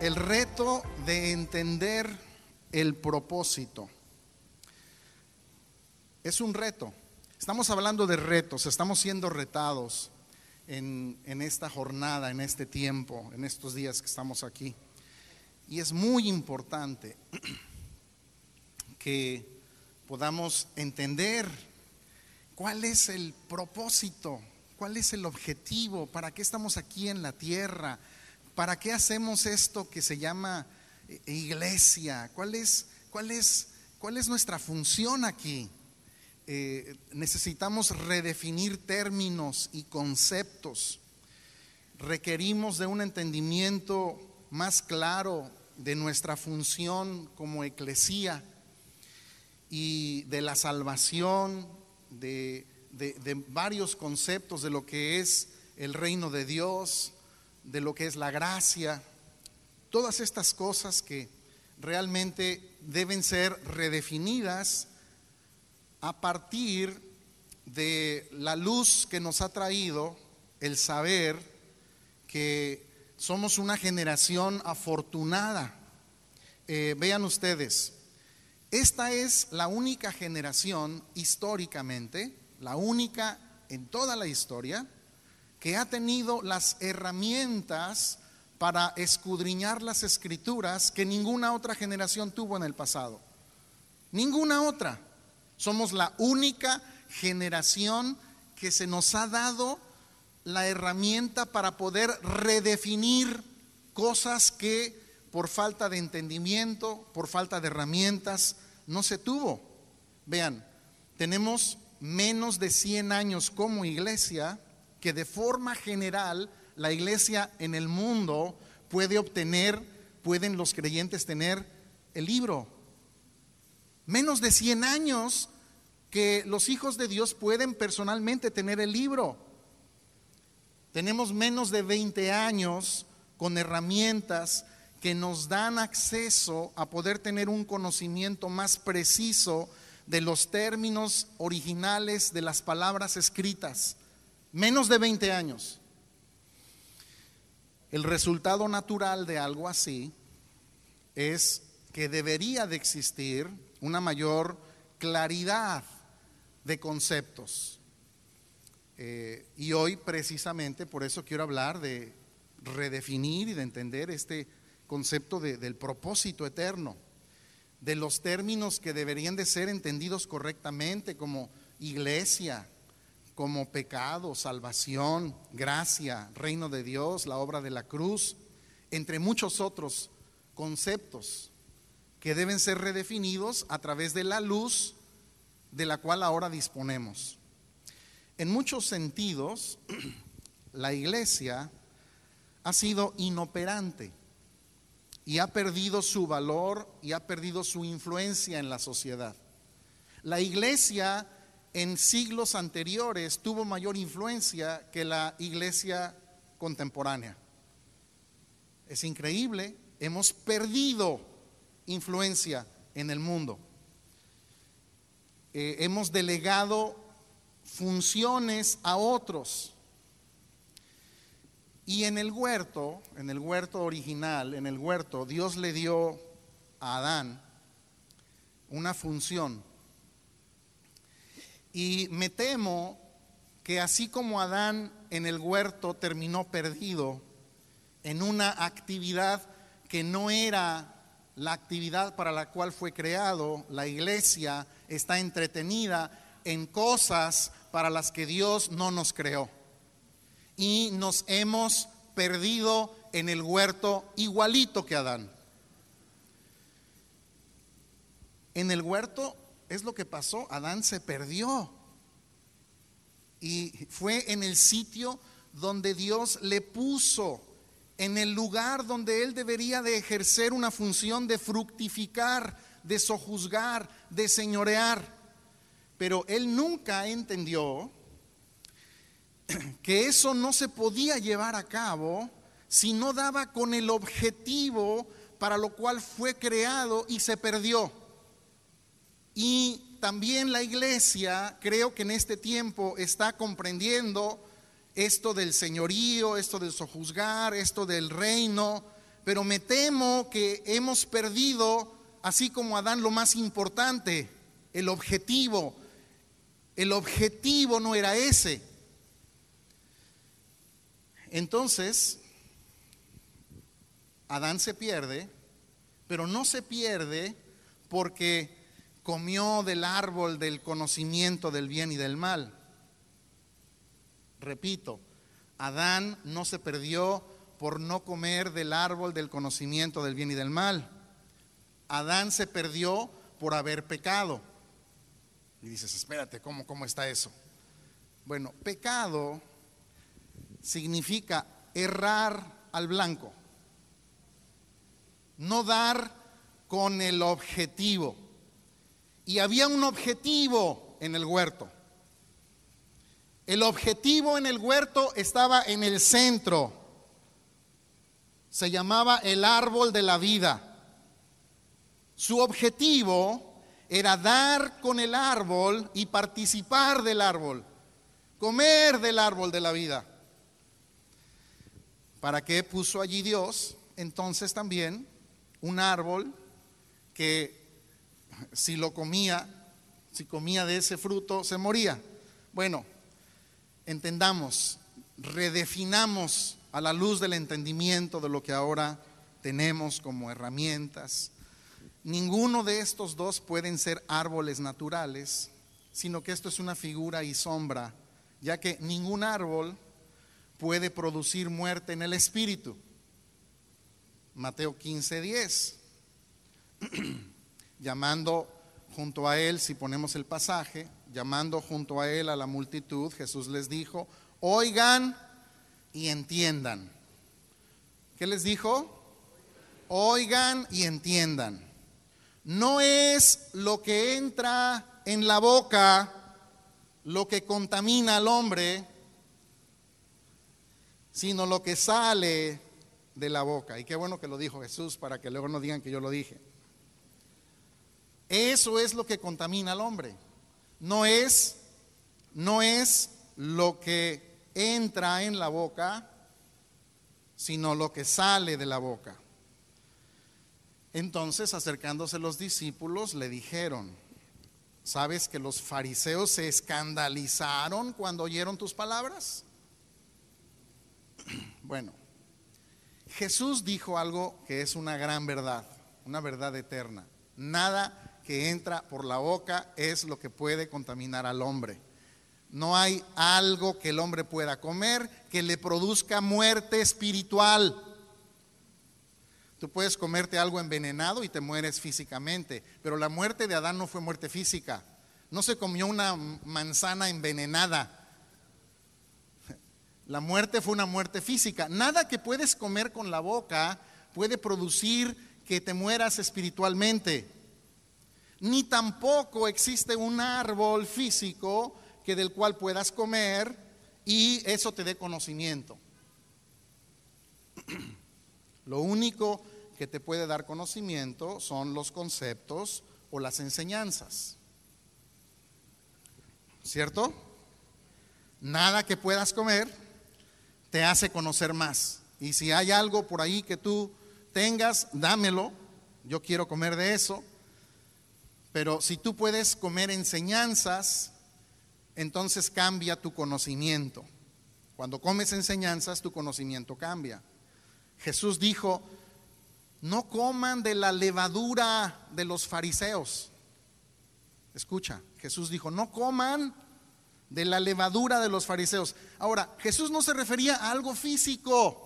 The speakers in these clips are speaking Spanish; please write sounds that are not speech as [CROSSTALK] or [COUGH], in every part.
El reto de entender el propósito. Es un reto. Estamos hablando de retos, estamos siendo retados en, en, esta jornada, en este tiempo, en estos días que estamos aquí. Y es muy importante [CLEARS THROAT] que podamos entender cuál es el propósito, cuál es el objetivo, para qué estamos aquí en la tierra, ¿Para qué hacemos esto que se llama eh, iglesia? ¿Cuál es, cuál es, cuál es nuestra función aquí? Eh, necesitamos redefinir términos y conceptos. Requerimos de un entendimiento más claro de nuestra función como eclesía y de la salvación, de, de varios conceptos de lo que es el reino de Dios, de lo que es la gracia, todas estas cosas que realmente deben ser redefinidas a partir de la luz que nos ha traído el saber que somos una generación afortunada. Eh, vean ustedes, esta es la única generación históricamente, la única en toda la historia, que ha tenido las herramientas para escudriñar las escrituras que ninguna otra generación tuvo en el pasado. Ninguna otra. Somos la única generación que se nos ha dado la herramienta para poder redefinir cosas que por falta de entendimiento, por falta de herramientas, no se tuvo. Vean, tenemos menos de 100 años como iglesia que de forma general la iglesia en el mundo puede obtener, pueden los creyentes tener el libro. Menos de 100 años que los hijos de Dios pueden personalmente tener el libro. Tenemos menos de 20 años con herramientas que nos dan acceso a poder tener un conocimiento más preciso de los términos originales de las palabras escritas menos de 20 años. El resultado natural de algo así es que debería de existir una mayor claridad de conceptos. Eh, y hoy precisamente por eso quiero hablar de redefinir y de entender este concepto del propósito eterno, de los términos que deberían de ser entendidos correctamente como iglesia, como pecado, salvación, gracia, reino de Dios, la obra de la cruz, entre muchos otros conceptos que deben ser redefinidos a través de la luz de la cual ahora disponemos. En muchos sentidos, [CLEARS THROAT] la iglesia ha sido inoperante y ha perdido su valor y ha perdido su influencia en la sociedad. La iglesia en siglos anteriores tuvo mayor influencia que la iglesia contemporánea. Es increíble, hemos perdido influencia en el mundo. Eh, hemos delegado funciones a otros. Y en el huerto, en el huerto original, en el huerto, Dios le dio a Adán una función y me temo que así como Adán en el huerto terminó perdido en una actividad que no era la actividad para la cual fue creado, la iglesia está entretenida en cosas para las que Dios no nos creó. Y nos hemos perdido en el huerto igualito que Adán. En el huerto es lo que pasó. Adán se perdió. Y fue en el sitio donde Dios le puso, en el lugar donde él debería de ejercer una función de fructificar, de sojuzgar, de señorear. Pero él nunca entendió [CLEARS THROAT] que eso no se podía llevar a cabo si no daba con el objetivo para lo cual fue creado y se perdió. Y también la iglesia, creo que en este tiempo está comprendiendo esto del señorío, esto del sojuzgar, esto del reino, pero me temo que hemos perdido, así como Adán, lo más importante, el objetivo. El objetivo no era ese. Entonces, Adán se pierde, pero no se pierde porque comió del árbol del conocimiento del bien y del mal. Repito, Adán no se perdió por no comer del árbol del conocimiento del bien y del mal. Adán se perdió por haber pecado. Y dices, espérate, ¿cómo, cómo está eso? Bueno, pecado significa errar al blanco, no dar con el objetivo. Y había un objetivo en el huerto. El objetivo en el huerto estaba en el centro. Se llamaba el árbol de la vida. Su objetivo era dar con el árbol y participar del árbol, comer del árbol de la vida. ¿Para qué puso allí Dios? Entonces también un árbol que si lo comía, si comía de ese fruto, se moría. Bueno, entendamos, redefinamos a la luz del entendimiento de lo que ahora tenemos como herramientas. Ninguno de estos dos pueden ser árboles naturales, sino que esto es una figura y sombra, ya que ningún árbol puede producir muerte en el espíritu. Mateo 15, 10. [CLEARS THROAT] Llamando junto a él, si ponemos el pasaje, llamando junto a él a la multitud, Jesús les dijo, oigan y entiendan. ¿Qué les dijo? Oigan y entiendan. No es lo que entra en la boca lo que contamina al hombre, sino lo que sale de la boca. Y qué bueno que lo dijo Jesús para que luego no digan que yo lo dije. Eso es lo que contamina al hombre no es, no es lo que entra en la boca, sino lo que sale de la boca. Entonces, acercándose los discípulos, le dijeron, ¿sabes que los fariseos se escandalizaron cuando oyeron tus palabras? [CLEARS THROAT] Bueno, Jesús dijo algo que es una gran verdad, una verdad eterna. Nada que entra por la boca es lo que puede contaminar al hombre. No hay algo que el hombre pueda comer que le produzca muerte espiritual. Tú puedes comerte algo envenenado y te mueres físicamente, pero la muerte de Adán no fue muerte física. No se comió una manzana envenenada. [LAUGHS] La muerte fue una muerte física. Nada que puedes comer con la boca puede producir que te mueras espiritualmente ni tampoco existe un árbol físico que del cual puedas comer y eso te dé conocimiento. [CLEARS THROAT] Lo único que te puede dar conocimiento son los conceptos o las enseñanzas. ¿Cierto? Nada que puedas comer te hace conocer más. Y si hay algo por ahí que tú tengas, dámelo. Yo quiero comer de eso. Pero si tú puedes comer enseñanzas, entonces cambia tu conocimiento. Cuando comes enseñanzas, tu conocimiento cambia. Jesús dijo, no coman de la levadura de los fariseos. Escucha, Jesús dijo, no coman de la levadura de los fariseos. Ahora, Jesús no se refería a algo físico.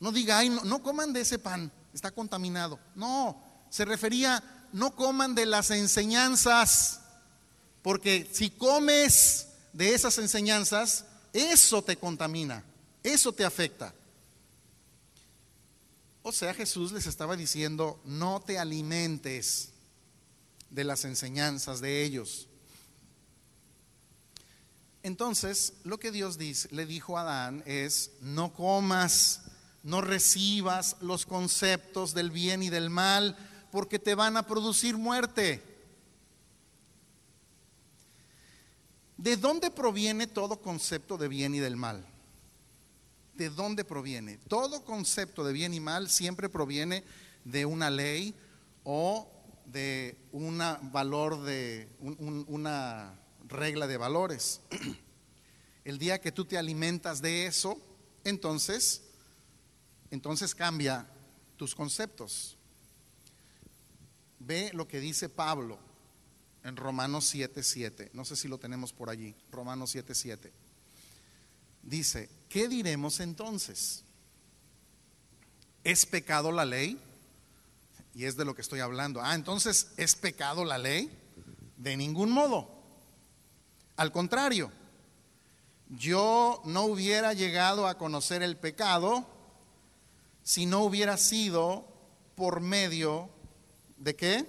No diga, ay, no, no coman de ese pan, está contaminado. No, se refería no coman de las enseñanzas, porque si comes de esas enseñanzas, eso te contamina, eso te afecta. O sea, Jesús les estaba diciendo, no te alimentes de las enseñanzas de ellos. Entonces, lo que Dios le dijo a Adán es, no comas, no recibas los conceptos del bien y del mal, porque te van a producir muerte. ¿De dónde proviene todo concepto de bien y del mal? ¿De dónde proviene? Todo concepto de bien y mal siempre proviene de una ley o de un valor de una regla de valores. [CLEARS THROAT] El día que tú te alimentas de eso, entonces, entonces cambia tus conceptos. Ve lo que dice Pablo en Romanos 7:7. No sé si lo tenemos por allí. Romanos 7:7. Dice, ¿qué diremos entonces? ¿Es pecado la ley? Y es de lo que estoy hablando. Ah, entonces, ¿es pecado la ley? De ningún modo. Al contrario, yo no hubiera llegado a conocer el pecado si no hubiera sido por medio de qué?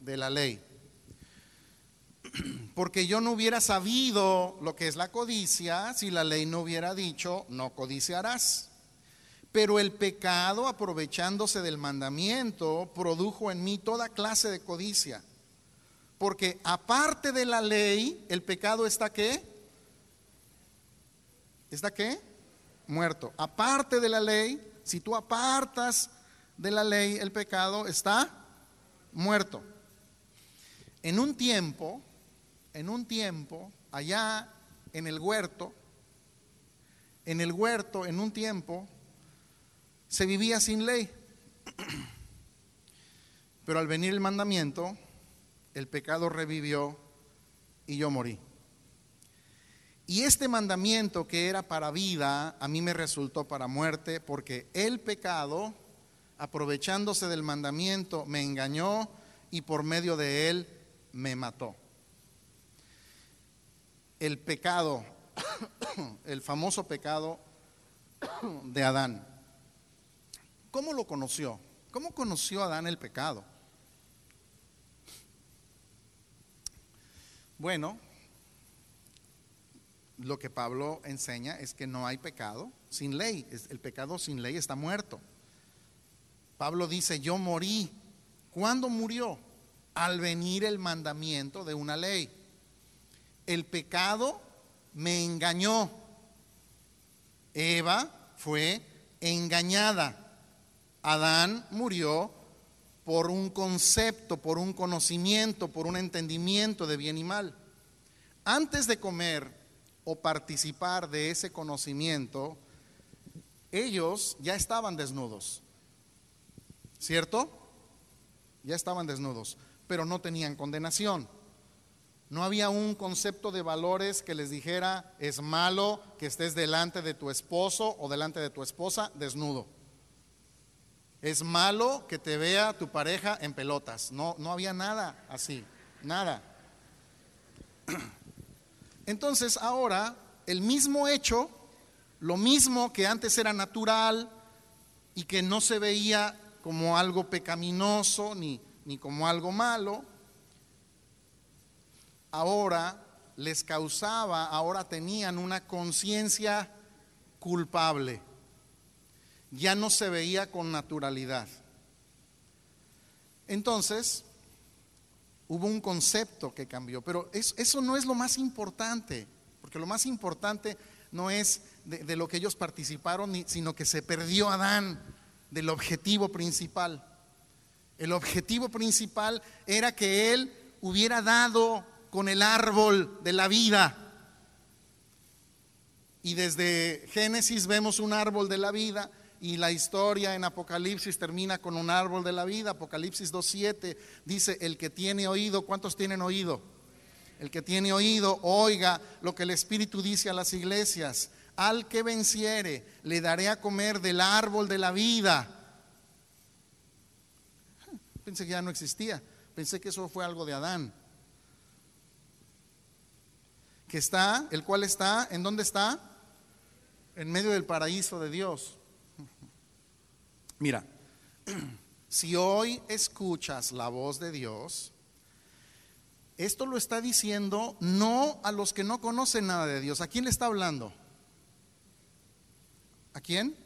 De la ley. [CLEARS THROAT] Porque yo no hubiera sabido lo que es la codicia si la ley no hubiera dicho, no codiciarás. Pero el pecado, aprovechándose del mandamiento, produjo en mí toda clase de codicia. Porque aparte de la ley, el pecado está qué? ¿Está qué? Muerto. Aparte de la ley, si tú apartas de la ley, el pecado está muerto. En un tiempo, en un tiempo, allá en el huerto, en el huerto, en un tiempo, se vivía sin ley. [CLEARS THROAT] Pero al venir el mandamiento, el pecado revivió y yo morí. Y este mandamiento que era para vida, a mí me resultó para muerte, porque el pecado, aprovechándose del mandamiento, me engañó y por medio de él me mató. El pecado, [COUGHS] el famoso pecado de Adán. ¿Cómo lo conoció? ¿Cómo conoció Adán el pecado? Bueno, lo que Pablo enseña es que no hay pecado sin ley. El pecado sin ley está muerto. Pablo dice, yo morí. ¿Cuándo murió? Al venir el mandamiento de una ley. El pecado me engañó. Eva fue engañada. Adán murió por un concepto, por un conocimiento, por un entendimiento de bien y mal. Antes de comer o participar de ese conocimiento, ellos ya estaban desnudos. ¿Cierto? Ya estaban desnudos, pero no tenían condenación. No había un concepto de valores que les dijera, es malo que estés delante de tu esposo o delante de tu esposa desnudo. Es malo que te vea tu pareja en pelotas. No, no había nada así, nada. [CLEARS THROAT] Entonces ahora el mismo hecho, lo mismo que antes era natural y que no se veía como algo pecaminoso ni, ni como algo malo, ahora les causaba, ahora tenían una conciencia culpable. Ya no se veía con naturalidad. Entonces, hubo un concepto que cambió, pero eso no es lo más importante, porque lo más importante no es de, lo que ellos participaron, sino que se perdió Adán del objetivo principal. El objetivo principal era que él hubiera dado con el árbol de la vida. Y desde Génesis vemos un árbol de la vida y la historia en Apocalipsis termina con un árbol de la vida. Apocalipsis 2.7 dice, el que tiene oído, ¿cuántos tienen oído? El que tiene oído, oiga lo que el Espíritu dice a las iglesias. Al que venciere, le daré a comer del árbol de la vida. [LAUGHS] Pensé que ya no existía. Pensé que eso fue algo de Adán. Que está, el cual está, ¿en dónde está? En medio del paraíso de Dios. Mira, [CLEARS THROAT] si hoy escuchas la voz de Dios, esto lo está diciendo no a los que no conocen nada de Dios. ¿A quién le está hablando? ¿A quién?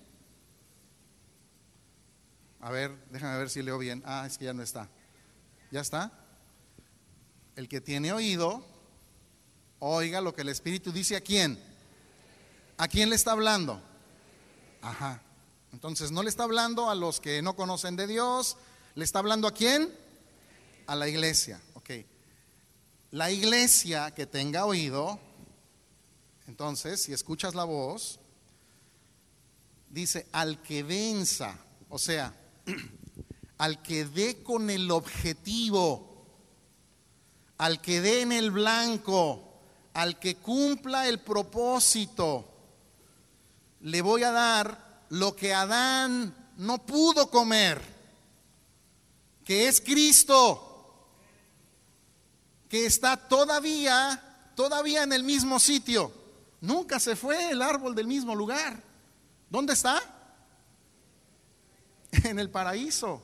A ver, déjame ver si leo bien. Ah, es que ya no está. ¿Ya está? El que tiene oído, oiga lo que el Espíritu dice a quién. ¿A quién le está hablando? Ajá. Entonces no le está hablando a los que no conocen de Dios, le está hablando a quién? A la iglesia. Ok. La iglesia que tenga oído, entonces, si escuchas la voz, dice, al que venza, o sea, [CLEARS THROAT] al que dé con el objetivo, al que dé en el blanco, al que cumpla el propósito, le voy a dar lo que Adán no pudo comer, que es Cristo, que está todavía, todavía en el mismo sitio. Nunca se fue el árbol del mismo lugar. ¿Dónde está? [LAUGHS] En el paraíso.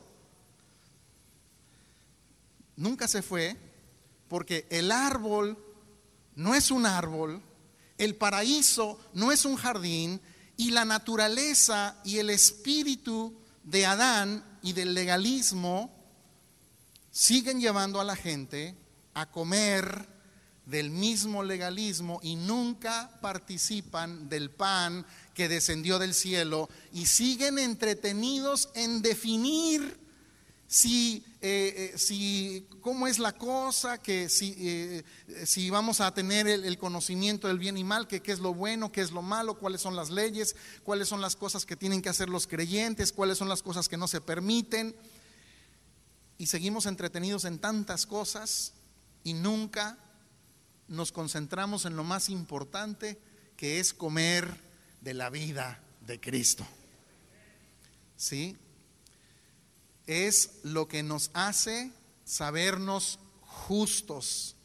Nunca se fue porque el árbol no es un árbol, el paraíso no es un jardín y la naturaleza y el espíritu de Adán y del legalismo siguen llevando a la gente a comer del mismo legalismo y nunca participan del pan que descendió del cielo y siguen entretenidos en definir si, eh, eh, si cómo es la cosa, que si, eh, si vamos a tener el, conocimiento del bien y mal, que qué es lo bueno, qué es lo malo, cuáles son las leyes, cuáles son las cosas que tienen que hacer los creyentes, cuáles son las cosas que no se permiten. Y seguimos entretenidos en tantas cosas y nunca nos concentramos en lo más importante que es comer de la vida de Cristo. ¿Sí? Es lo que nos hace sabernos justos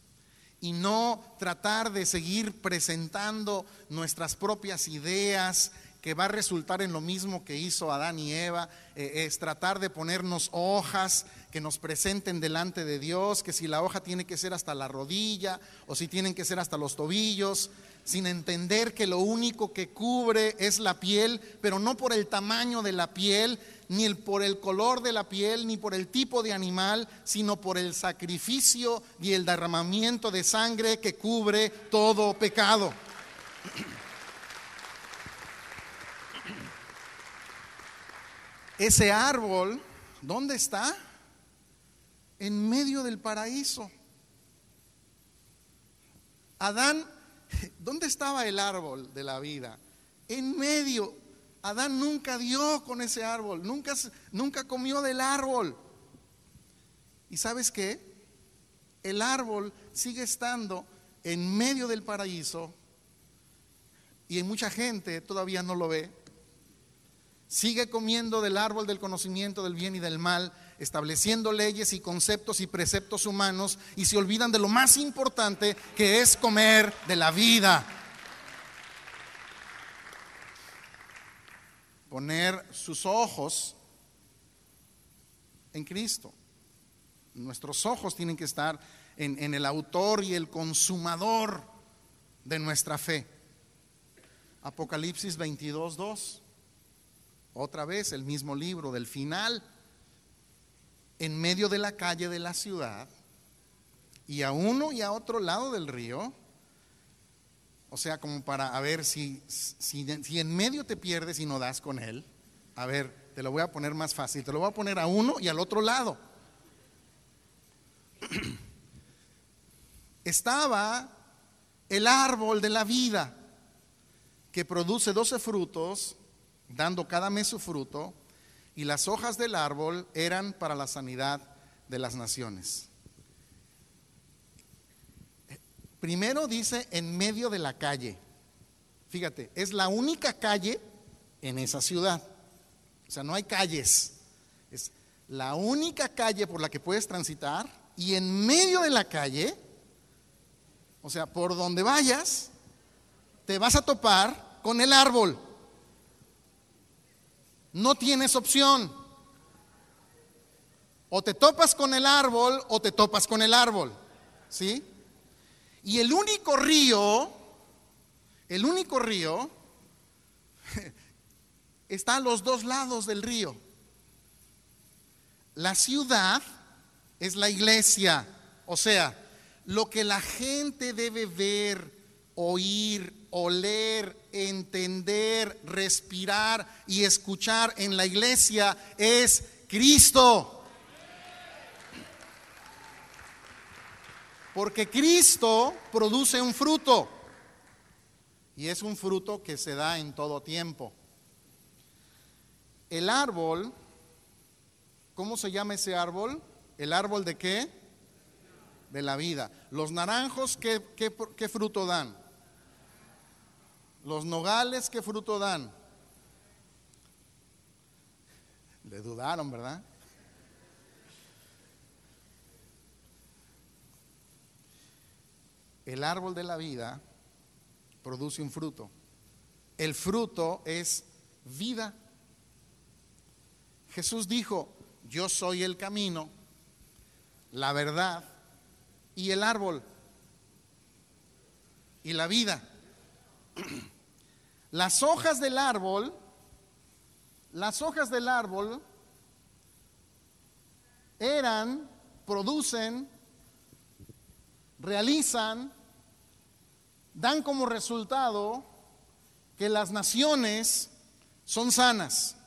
y no tratar de seguir presentando nuestras propias ideas que va a resultar en lo mismo que hizo Adán y Eva, eh, es tratar de ponernos hojas que nos presenten delante de Dios, que si la hoja tiene que ser hasta la rodilla o si tienen que ser hasta los tobillos, sin entender que lo único que cubre es la piel, pero no por el tamaño de la piel, ni por el color de la piel, ni por el tipo de animal, sino por el sacrificio y el derramamiento de sangre que cubre todo pecado. Ese árbol, ¿dónde está? En medio del paraíso. Adán, ¿dónde estaba el árbol de la vida? En medio. Adán nunca dio con ese árbol, nunca, nunca comió del árbol. ¿Y sabes qué? El árbol sigue estando en medio del paraíso y mucha gente todavía no lo ve sigue comiendo del árbol del conocimiento del bien y del mal, estableciendo leyes y conceptos y preceptos humanos y se olvidan de lo más importante que es comer de la vida. Poner sus ojos en Cristo. Nuestros ojos tienen que estar en, el autor y el consumador de nuestra fe. Apocalipsis 22, 2. Otra vez el mismo libro del final, en medio de la calle de la ciudad, y a uno y a otro lado del río, o sea, como para a ver si, si, si, en medio te pierdes y no das con él, a ver, te lo voy a poner más fácil, te lo voy a poner a uno y al otro lado. [CLEARS THROAT] Estaba el árbol de la vida que produce doce frutos dando cada mes su fruto, y las hojas del árbol eran para la sanidad de las naciones. Primero dice en medio de la calle. Fíjate, es la única calle en esa ciudad. O sea, no hay calles. Es la única calle por la que puedes transitar y en medio de la calle, o sea, por donde vayas, te vas a topar con el árbol. No tienes opción. O te topas con el árbol o te topas con el árbol. ¿Sí? Y el único río, el único río, [LAUGHS] está a los dos lados del río. La ciudad es la iglesia. O sea, lo que la gente debe ver, oír, oler, entender, respirar y escuchar en la iglesia es Cristo. Porque Cristo produce un fruto y es un fruto que se da en todo tiempo. El árbol, ¿cómo se llama ese árbol? ¿El árbol de qué? De la vida. Los naranjos, ¿qué, qué, fruto dan? Los nogales, ¿qué fruto dan? Le dudaron, ¿verdad? El árbol de la vida produce un fruto. El fruto es vida. Jesús dijo, yo soy el camino, la verdad y el árbol y la vida. [CLEARS THROAT] Las hojas del árbol, las hojas del árbol eran, producen, realizan, dan como resultado que las naciones son sanas.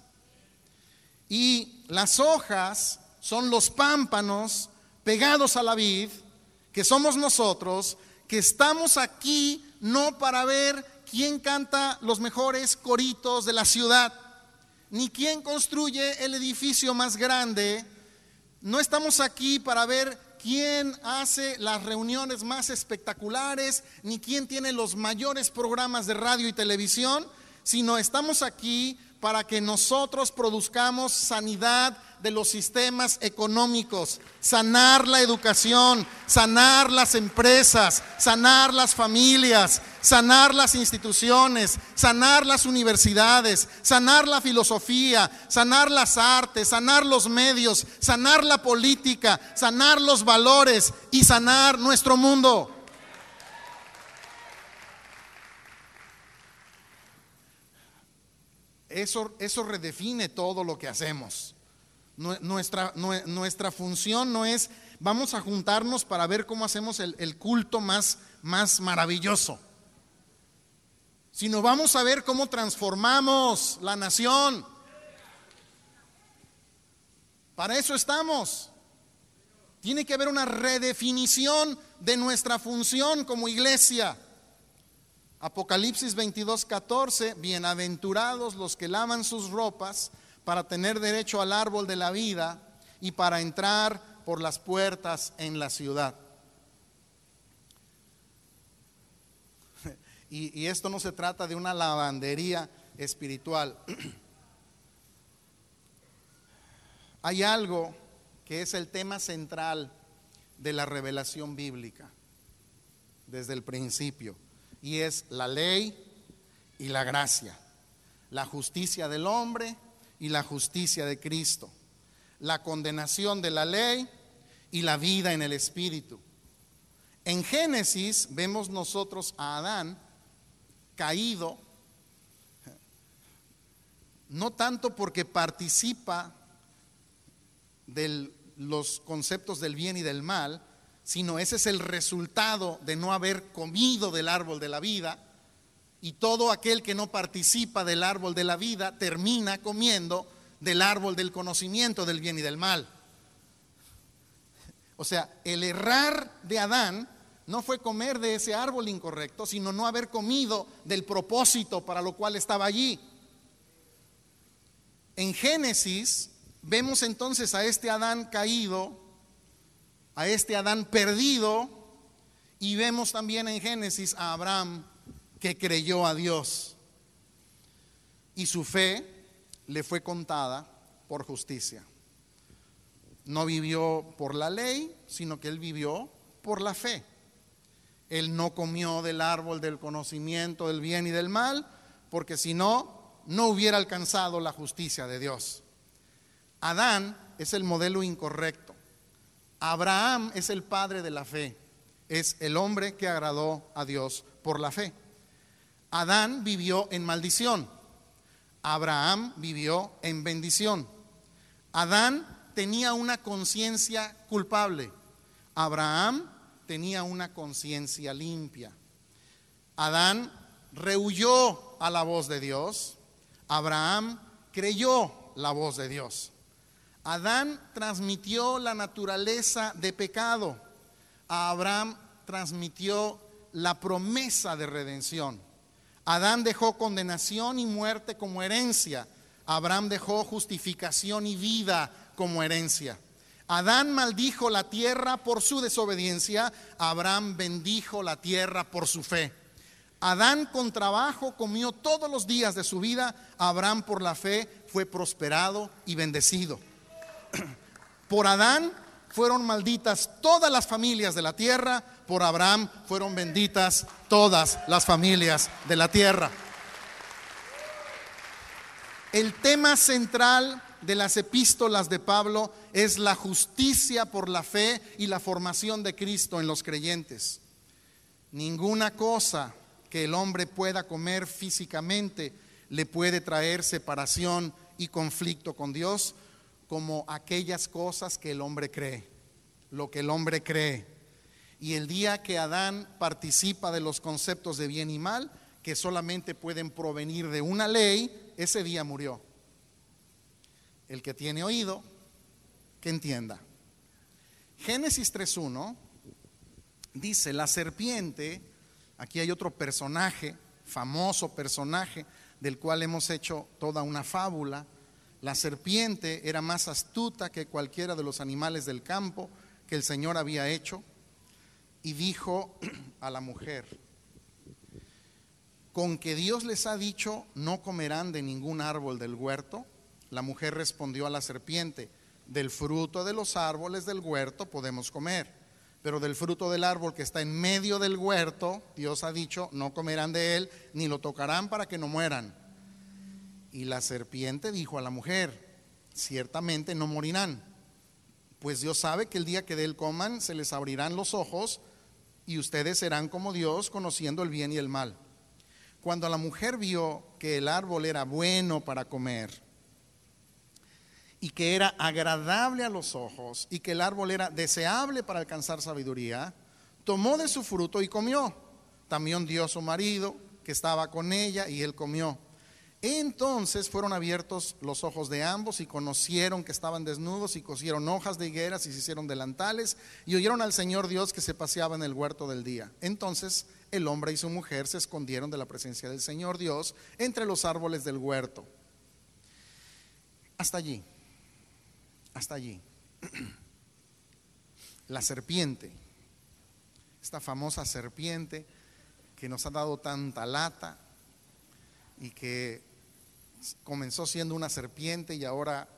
Y las hojas son los pámpanos pegados a la vid, que somos nosotros, que estamos aquí no para ver quién canta los mejores coritos de la ciudad, ni quién construye el edificio más grande. No estamos aquí para ver quién hace las reuniones más espectaculares, ni quién tiene los mayores programas de radio y televisión, sino estamos aquí para que nosotros produzcamos sanidad de los sistemas económicos, sanar la educación, sanar las empresas, sanar las familias, sanar las instituciones, sanar las universidades, sanar la filosofía, sanar las artes, sanar los medios, sanar la política, sanar los valores y sanar nuestro mundo. Eso, eso redefine todo lo que hacemos. Nuestra, nuestra función no es vamos a juntarnos para ver cómo hacemos el, el culto más, más maravilloso, sino vamos a ver cómo transformamos la nación. Para eso estamos. Tiene que haber una redefinición de nuestra función como iglesia. Apocalipsis 22, 14, bienaventurados los que lavan sus ropas para tener derecho al árbol de la vida y para entrar por las puertas en la ciudad. [LAUGHS] Y, esto no se trata de una lavandería espiritual. [CLEARS THROAT] Hay algo que es el tema central de la revelación bíblica desde el principio y es la ley y la gracia, la justicia del hombre y la justicia de Cristo, la condenación de la ley y la vida en el Espíritu. En Génesis vemos nosotros a Adán caído, no tanto porque participa de los conceptos del bien y del mal, sino ese es el resultado de no haber comido del árbol de la vida. Y todo aquel que no participa del árbol de la vida termina comiendo del árbol del conocimiento del bien y del mal. O sea, el errar de Adán no fue comer de ese árbol incorrecto, sino no haber comido del propósito para lo cual estaba allí. En Génesis vemos entonces a este Adán caído a este Adán perdido y vemos también en Génesis a Abraham que creyó a Dios y su fe le fue contada por justicia. No vivió por la ley, sino que él vivió por la fe. Él no comió del árbol del conocimiento del bien y del mal, porque si no, no hubiera alcanzado la justicia de Dios. Adán es el modelo incorrecto. Abraham es el padre de la fe, es el hombre que agradó a Dios por la fe. Adán vivió en maldición, Abraham vivió en bendición. Adán tenía una conciencia culpable, Abraham tenía una conciencia limpia. Adán rehuyó a la voz de Dios, Abraham creyó la voz de Dios. Adán transmitió la naturaleza de pecado, a Abraham transmitió la promesa de redención. Adán dejó condenación y muerte como herencia, Abraham dejó justificación y vida como herencia. Adán maldijo la tierra por su desobediencia, Abraham bendijo la tierra por su fe. Adán con trabajo comió todos los días de su vida, Abraham por la fe fue prosperado y bendecido. [CLEARS THROAT] Por Adán fueron malditas todas las familias de la tierra, por Abraham fueron benditas todas las familias de la tierra. El tema central de las epístolas de Pablo es la justicia por la fe y la formación de Cristo en los creyentes. Ninguna cosa que el hombre pueda comer físicamente le puede traer separación y conflicto con Dios como aquellas cosas que el hombre cree, lo que el hombre cree. Y el día que Adán participa de los conceptos de bien y mal, que solamente pueden provenir de una ley, ese día murió. El que tiene oído, que entienda. Génesis 3.1 dice, la serpiente, aquí hay otro personaje, famoso personaje, del cual hemos hecho toda una fábula. La serpiente era más astuta que cualquiera de los animales del campo que el Señor había hecho y dijo [CLEARS THROAT] a la mujer, con que Dios les ha dicho, no comerán de ningún árbol del huerto. La mujer respondió a la serpiente, del fruto de los árboles del huerto podemos comer, pero del fruto del árbol que está en medio del huerto, Dios ha dicho, no comerán de él, ni lo tocarán para que no mueran. Y la serpiente dijo a la mujer, ciertamente no morirán, pues Dios sabe que el día que de él coman se les abrirán los ojos y ustedes serán como Dios conociendo el bien y el mal. Cuando la mujer vio que el árbol era bueno para comer y que era agradable a los ojos y que el árbol era deseable para alcanzar sabiduría, tomó de su fruto y comió. También dio a su marido que estaba con ella y él comió. Entonces fueron abiertos los ojos de ambos y conocieron que estaban desnudos y cosieron hojas de higueras y se hicieron delantales y oyeron al Señor Dios que se paseaba en el huerto del día. Entonces el hombre y su mujer se escondieron de la presencia del Señor Dios entre los árboles del huerto. Hasta allí, hasta allí. [CLEARS THROAT] La serpiente, esta famosa serpiente que nos ha dado tanta lata y que comenzó siendo una serpiente y ahora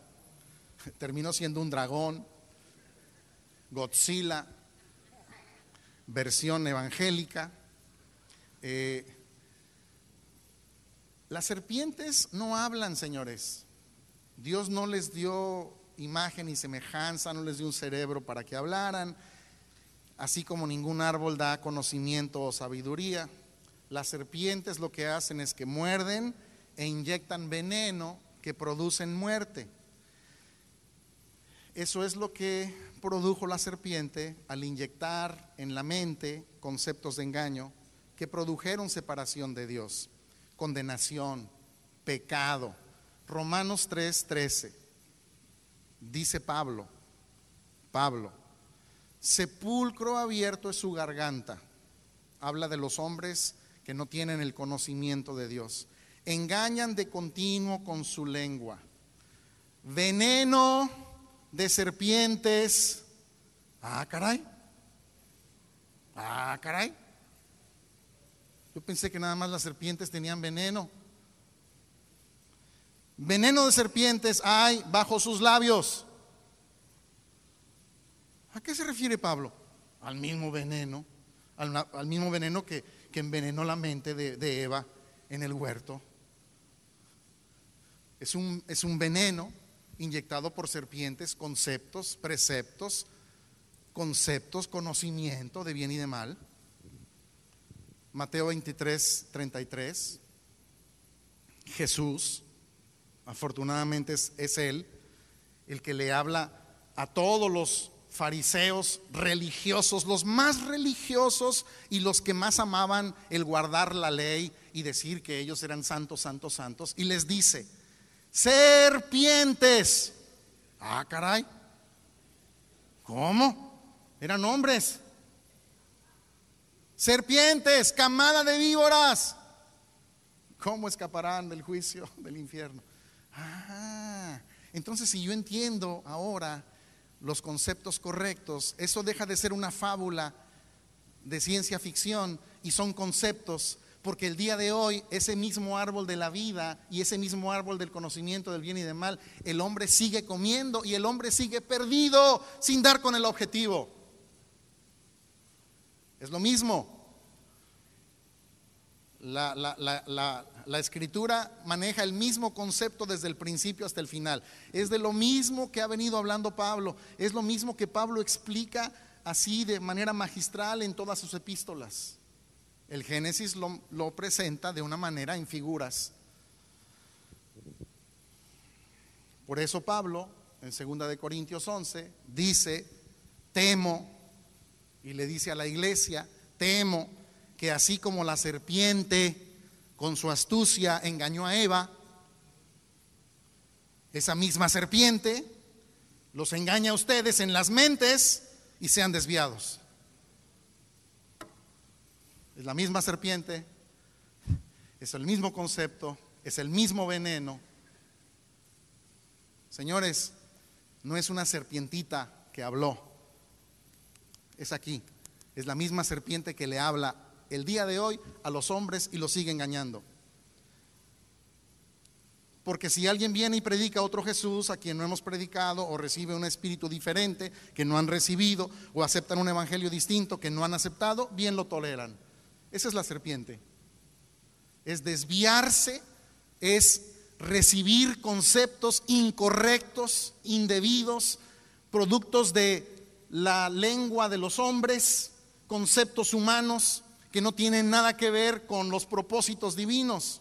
terminó siendo un dragón, Godzilla, versión evangélica. Eh, las serpientes no hablan, señores. Dios no les dio imagen y semejanza, no les dio un cerebro para que hablaran, así como ningún árbol da conocimiento o sabiduría. Las serpientes lo que hacen es que muerden e inyectan veneno que producen muerte. Eso es lo que produjo la serpiente al inyectar en la mente conceptos de engaño que produjeron separación de Dios, condenación, pecado. Romanos 3:13 dice Pablo, Pablo, sepulcro abierto es su garganta. Habla de los hombres que no tienen el conocimiento de Dios engañan de continuo con su lengua. Veneno de serpientes. Ah, caray. Ah, caray. Yo pensé que nada más las serpientes tenían veneno. Veneno de serpientes hay bajo sus labios. ¿A qué se refiere Pablo? Al mismo veneno, al, mismo veneno que, envenenó la mente de Eva en el huerto. Es un, es un veneno inyectado por serpientes, conceptos, preceptos, conceptos, conocimiento de bien y de mal. Mateo 23, 33. Jesús, afortunadamente es, es Él, el que le habla a todos los fariseos religiosos, los más religiosos y los que más amaban el guardar la ley y decir que ellos eran santos, santos, santos, y les dice, serpientes. Ah, caray. ¿Cómo? Eran hombres. Serpientes, camada de víboras. ¿Cómo escaparán del juicio [LAUGHS] del infierno? Ah, entonces si yo entiendo ahora los conceptos correctos, eso deja de ser una fábula de ciencia ficción y son conceptos, porque el día de hoy ese mismo árbol de la vida y ese mismo árbol del conocimiento del bien y del mal, el hombre sigue comiendo y el hombre sigue perdido sin dar con el objetivo. Es lo mismo. La, la, escritura maneja el mismo concepto desde el principio hasta el final. Es de lo mismo que ha venido hablando Pablo. Es lo mismo que Pablo explica así de manera magistral en todas sus epístolas. El Génesis lo, presenta de una manera en figuras. Por eso Pablo, en 2 de Corintios 11, dice, temo, y le dice a la iglesia, temo que así como la serpiente con su astucia engañó a Eva, esa misma serpiente los engaña a ustedes en las mentes y sean desviados. Es la misma serpiente, es el mismo concepto, es el mismo veneno. Señores, no es una serpientita que habló, es aquí, es la misma serpiente que le habla el día de hoy a los hombres y los sigue engañando. Porque si alguien viene y predica a otro Jesús a quien no hemos predicado o recibe un espíritu diferente que no han recibido o aceptan un evangelio distinto que no han aceptado, bien lo toleran. Esa es la serpiente. Es desviarse, es recibir conceptos incorrectos, indebidos, productos de la lengua de los hombres, conceptos humanos que no tienen nada que ver con los propósitos divinos.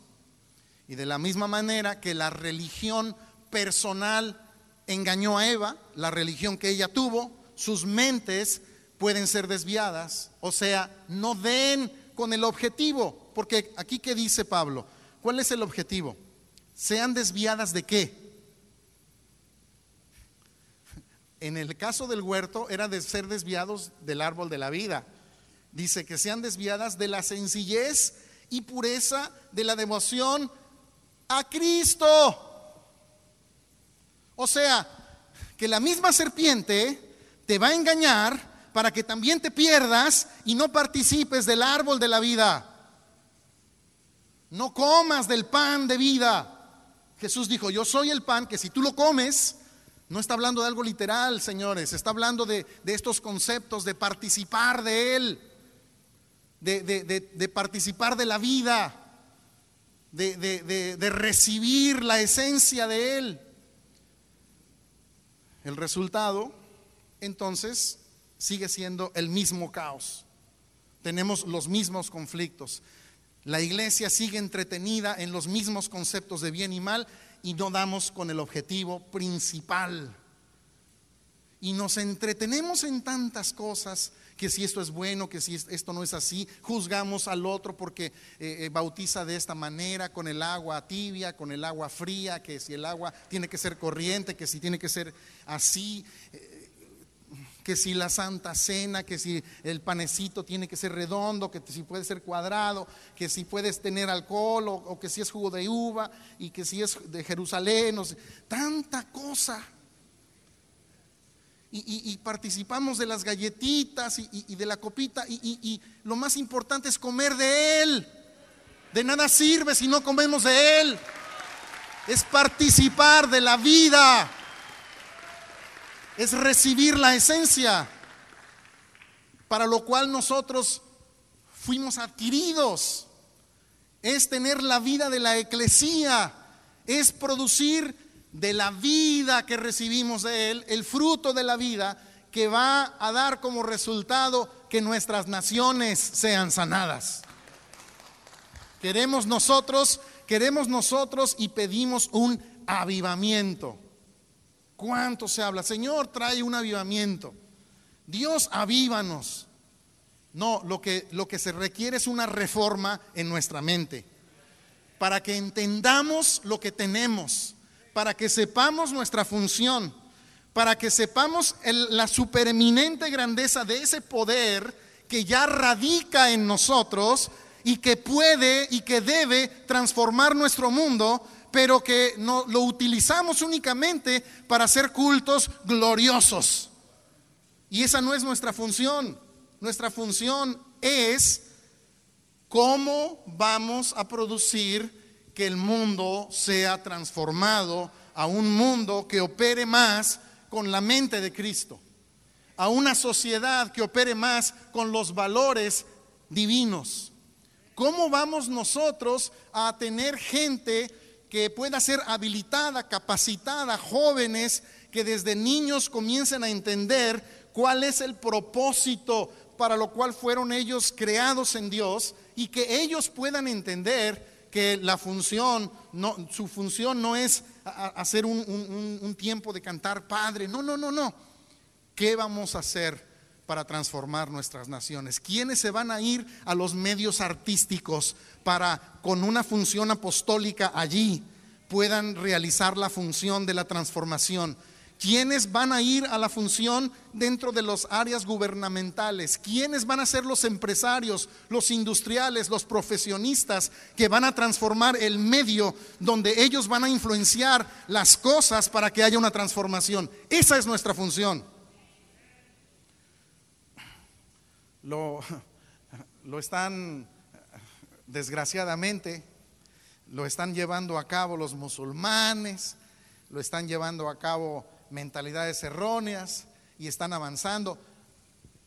Y de la misma manera que la religión personal engañó a Eva, la religión que ella tuvo, sus mentes pueden ser desviadas, o sea, no den con el objetivo, porque aquí que dice Pablo, ¿cuál es el objetivo? ¿Sean desviadas de qué? En el caso del huerto era de ser desviados del árbol de la vida dice que sean desviadas de la sencillez y pureza de la devoción a Cristo. O sea, que la misma serpiente te va a engañar para que también te pierdas y no participes del árbol de la vida. No comas del pan de vida. Jesús dijo, yo soy el pan que si tú lo comes, no está hablando de algo literal, señores, está hablando de, de estos conceptos, de participar de él de, participar de la vida, de, recibir la esencia de Él. El resultado, entonces, sigue siendo el mismo caos. Tenemos los mismos conflictos. La iglesia sigue entretenida en los mismos conceptos de bien y mal y no damos con el objetivo principal. Y nos entretenemos en tantas cosas que si esto es bueno, que si esto no es así, juzgamos al otro porque eh, eh, bautiza de esta manera, con el agua tibia, con el agua fría, que si el agua tiene que ser corriente, que si tiene que ser así, eh, que si la santa cena, que si el panecito tiene que ser redondo, que si puede ser cuadrado, que si puedes tener alcohol o, que si es jugo de uva y que si es de Jerusalén, tanta cosa y, participamos de las galletitas y, de la copita y, lo más importante es comer de Él. De nada sirve si no comemos de Él. Es participar de la vida. Es recibir la esencia para lo cual nosotros fuimos adquiridos. Es tener la vida de la eclesía. Es producir de la vida que recibimos de Él, el fruto de la vida que va a dar como resultado que nuestras naciones sean sanadas. Queremos nosotros, queremos nosotros y pedimos un avivamiento. ¿Cuánto se habla? Señor, trae un avivamiento. Dios avívanos. No, lo que, lo que se requiere es una reforma en nuestra mente, para que entendamos lo que tenemos, para que sepamos nuestra función, para que sepamos la supereminente grandeza de ese poder que ya radica en nosotros y que puede y que debe transformar nuestro mundo, pero que no, lo utilizamos únicamente para hacer cultos gloriosos. Y esa no es nuestra función. Nuestra función es cómo vamos a producir que el mundo sea transformado a un mundo que opere más con la mente de Cristo, a una sociedad que opere más con los valores divinos. ¿Cómo vamos nosotros a tener gente que pueda ser habilitada, capacitada, jóvenes que desde niños comiencen a entender cuál es el propósito para lo cual fueron ellos creados en Dios y que ellos puedan entender que la función, no, su función no es hacer un, un tiempo de cantar Padre, no, no, no, no. ¿Qué vamos a hacer para transformar nuestras naciones? ¿Quiénes se van a ir a los medios artísticos para, con una función apostólica allí, puedan realizar la función de la transformación? ¿Quiénes van a ir a la función dentro de las áreas gubernamentales? ¿Quiénes van a ser los empresarios, los industriales, los profesionistas que van a transformar el medio donde ellos van a influenciar las cosas para que haya una transformación? Esa es nuestra función. Lo, lo están, desgraciadamente, lo están llevando a cabo los musulmanes, lo están llevando a cabo mentalidades erróneas y están avanzando.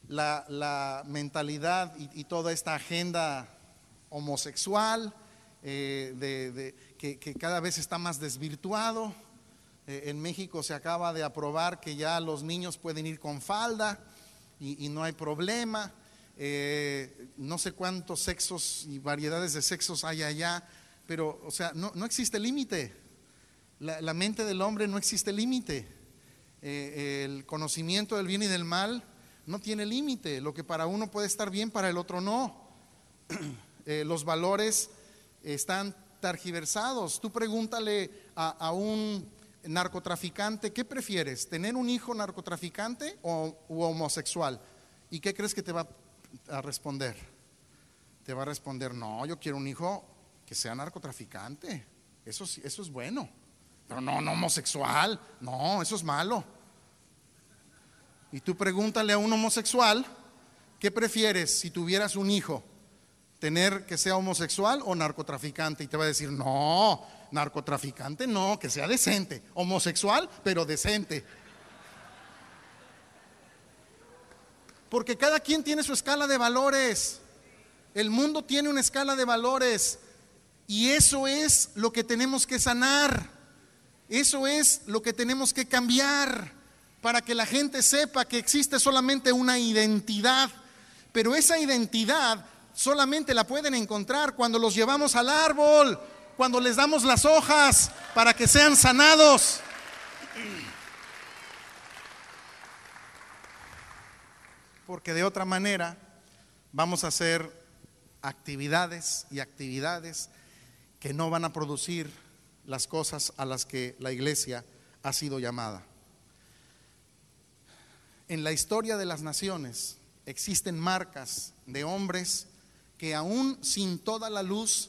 La, mentalidad y, toda esta agenda homosexual eh, de, que, cada vez está más desvirtuado. Eh, en México se acaba de aprobar que ya los niños pueden ir con falda y, no hay problema. Eh, no sé cuántos sexos y variedades de sexos hay allá, pero, o sea, no, existe límite. la, mente del hombre no existe límite. Eh, el conocimiento del bien y del mal no tiene límite. Lo que para uno puede estar bien, para el otro no. [CLEARS THROAT] Eh, los valores están targiversados. Tú pregúntale a, un narcotraficante, ¿qué prefieres? ¿Tener un hijo narcotraficante o homosexual? ¿Y qué crees que te va a responder? Te va a responder, no, yo quiero un hijo que sea narcotraficante. Eso, eso es bueno. Pero no, no homosexual. No, eso es malo. Y tú pregúntale a un homosexual, ¿qué prefieres si tuvieras un hijo? ¿Tener que sea homosexual o narcotraficante? Y te va a decir, no, narcotraficante no, que sea decente. Homosexual, pero decente. Porque cada quien tiene su escala de valores. El mundo tiene una escala de valores. Y eso es lo que tenemos que sanar. Eso es lo que tenemos que cambiar para que la gente sepa que existe solamente una identidad. Pero esa identidad solamente la pueden encontrar cuando los llevamos al árbol, cuando les damos las hojas para que sean sanados. Porque de otra manera vamos a hacer actividades y actividades que no van a producir las cosas a las que la iglesia ha sido llamada. En la historia de las naciones existen marcas de hombres que aún sin toda la luz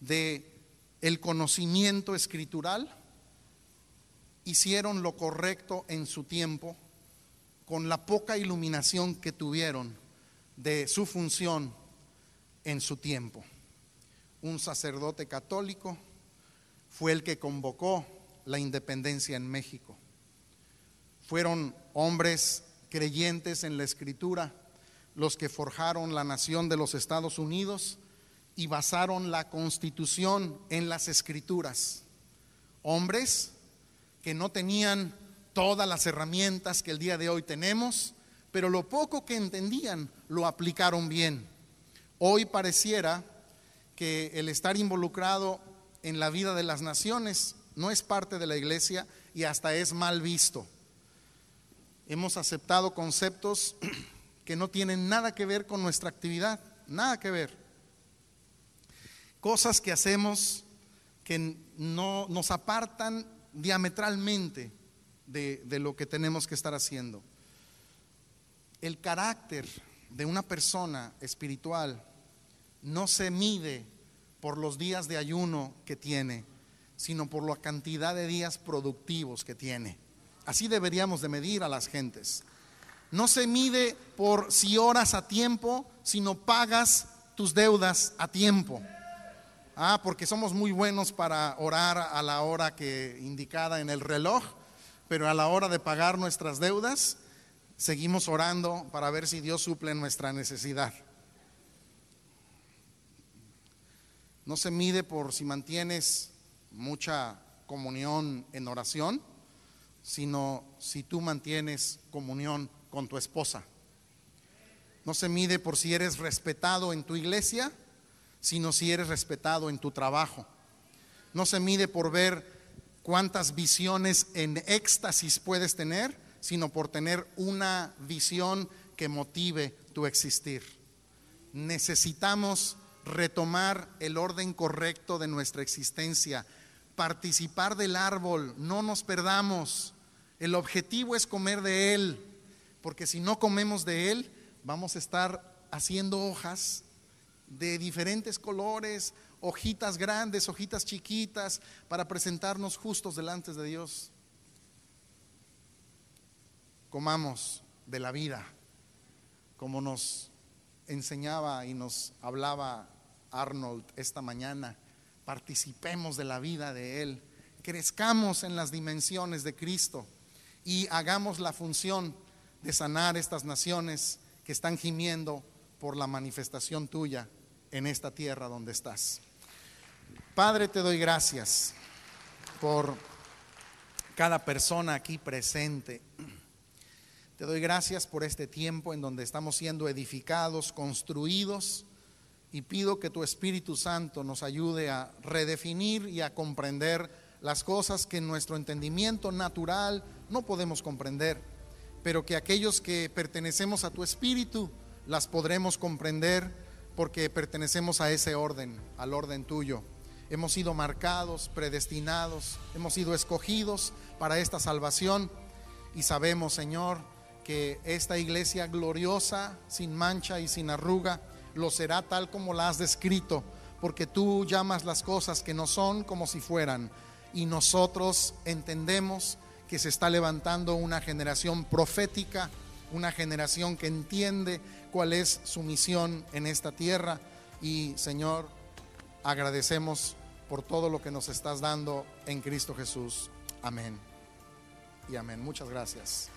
de el conocimiento escritural hicieron lo correcto en su tiempo con la poca iluminación que tuvieron de su función en su tiempo. Un sacerdote católico fue el que convocó la independencia en México. Fueron hombres creyentes en la escritura los que forjaron la nación de los Estados Unidos y basaron la constitución en las escrituras. Hombres que no tenían todas las herramientas que el día de hoy tenemos, pero lo poco que entendían lo aplicaron bien. Hoy pareciera que el estar involucrado en la vida de las naciones, no es parte de la iglesia y hasta es mal visto. hemos aceptado conceptos [CLEARS THROAT] que no tienen nada que ver con nuestra actividad, nada que ver. Cosas que hacemos que no nos apartan diametralmente de, de lo que tenemos que estar haciendo. El carácter de una persona espiritual no se mide por los días de ayuno que tiene, sino por la cantidad de días productivos que tiene. Así deberíamos de medir a las gentes. No se mide por si oras a tiempo, sino pagas tus deudas a tiempo. Ah, porque somos muy buenos para orar a la hora que indicada en el reloj, pero a la hora de pagar nuestras deudas, seguimos orando para ver si Dios suple nuestra necesidad. No se mide por si mantienes mucha comunión en oración, sino si tú mantienes comunión con tu esposa. No se mide por si eres respetado en tu iglesia, sino si eres respetado en tu trabajo. No se mide por ver cuántas visiones en éxtasis puedes tener, sino por tener una visión que motive tu existir. Necesitamos retomar el orden correcto de nuestra existencia, participar del árbol, no nos perdamos. El objetivo es comer de él, porque si no comemos de él, vamos a estar haciendo hojas de diferentes colores, hojitas grandes, hojitas chiquitas, para presentarnos justos delante de Dios. Comamos de la vida, como nos enseñaba y nos hablaba Arnold esta mañana. Participemos de la vida de Él, crezcamos en las dimensiones de Cristo y hagamos la función de sanar estas naciones que están gimiendo por la manifestación tuya en esta tierra donde estás. Padre, te doy gracias por cada persona aquí presente. Te doy gracias por este tiempo en donde estamos siendo edificados, construidos y pido que tu Espíritu Santo nos ayude a redefinir y a comprender las cosas que en nuestro entendimiento natural no podemos comprender, pero que aquellos que pertenecemos a tu Espíritu las podremos comprender porque pertenecemos a ese orden, al orden tuyo. Hemos sido marcados, predestinados, hemos sido escogidos para esta salvación y sabemos, Señor, que esta iglesia gloriosa, sin mancha y sin arruga, lo será tal como la has descrito, porque tú llamas las cosas que no son como si fueran. Y nosotros entendemos que se está levantando una generación profética, una generación que entiende cuál es su misión en esta tierra. Y Señor, agradecemos por todo lo que nos estás dando en Cristo Jesús. Amén. Y amén. Muchas gracias.